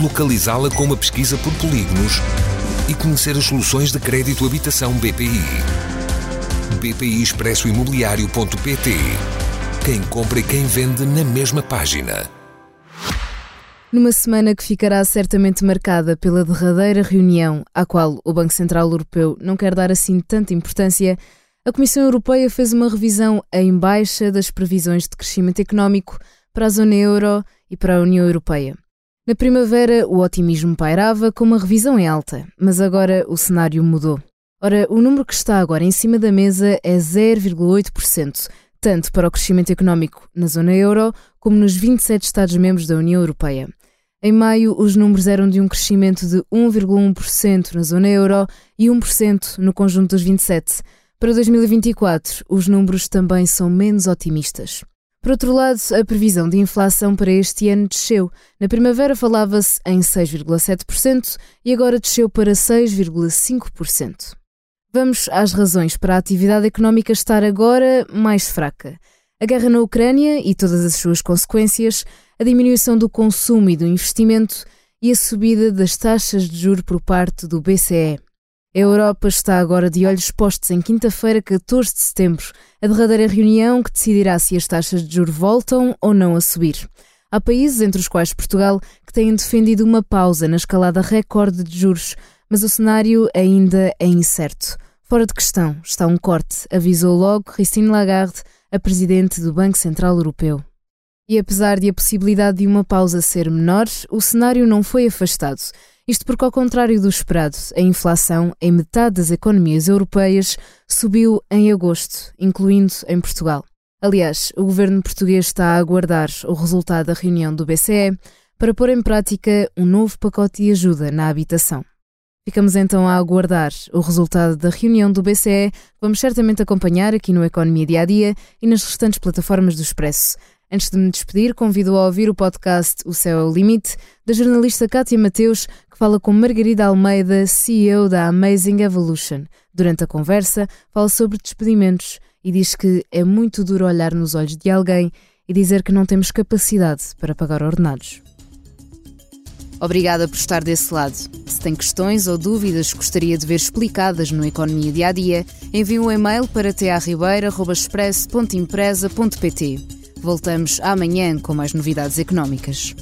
localizá-la com uma pesquisa por polígonos e conhecer as soluções de crédito habitação BPI. BPI Expresso Imobiliário.pt Quem compra e quem vende na mesma página. Numa semana que ficará certamente marcada pela derradeira reunião, à qual o Banco Central Europeu não quer dar assim tanta importância, a Comissão Europeia fez uma revisão em baixa das previsões de crescimento económico para a zona euro e para a União Europeia. Na primavera, o otimismo pairava com uma revisão em alta, mas agora o cenário mudou. Ora, o número que está agora em cima da mesa é 0,8%, tanto para o crescimento económico na zona euro como nos 27 Estados-membros da União Europeia. Em maio, os números eram de um crescimento de 1,1% na zona euro e 1% no conjunto dos 27. Para 2024, os números também são menos otimistas. Por outro lado, a previsão de inflação para este ano desceu. Na primavera falava-se em 6,7% e agora desceu para 6,5%. Vamos às razões para a atividade económica estar agora mais fraca. A guerra na Ucrânia e todas as suas consequências, a diminuição do consumo e do investimento e a subida das taxas de juro por parte do BCE. A Europa está agora de olhos postos em quinta-feira, 14 de setembro, a derradeira reunião que decidirá se as taxas de juros voltam ou não a subir. Há países, entre os quais Portugal, que têm defendido uma pausa na escalada recorde de juros, mas o cenário ainda é incerto. Fora de questão está um corte, avisou logo Christine Lagarde, a presidente do Banco Central Europeu. E apesar de a possibilidade de uma pausa ser menor, o cenário não foi afastado. Isto porque, ao contrário do esperado, a inflação em metade das economias europeias subiu em agosto, incluindo em Portugal. Aliás, o governo português está a aguardar o resultado da reunião do BCE para pôr em prática um novo pacote de ajuda na habitação. Ficamos então a aguardar o resultado da reunião do BCE, vamos certamente acompanhar aqui no Economia Dia a Dia e nas restantes plataformas do Expresso. Antes de me despedir, convido a ouvir o podcast O Céu é o Limite, da jornalista Kátia Mateus, que fala com Margarida Almeida, CEO da Amazing Evolution. Durante a conversa, fala sobre despedimentos e diz que é muito duro olhar nos olhos de alguém e dizer que não temos capacidade para pagar ordenados. Obrigada por estar desse lado. Se tem questões ou dúvidas que gostaria de ver explicadas no Economia Dia a Dia, envie um e-mail para tearribeira.express.empresa.pt. Voltamos amanhã com mais novidades económicas.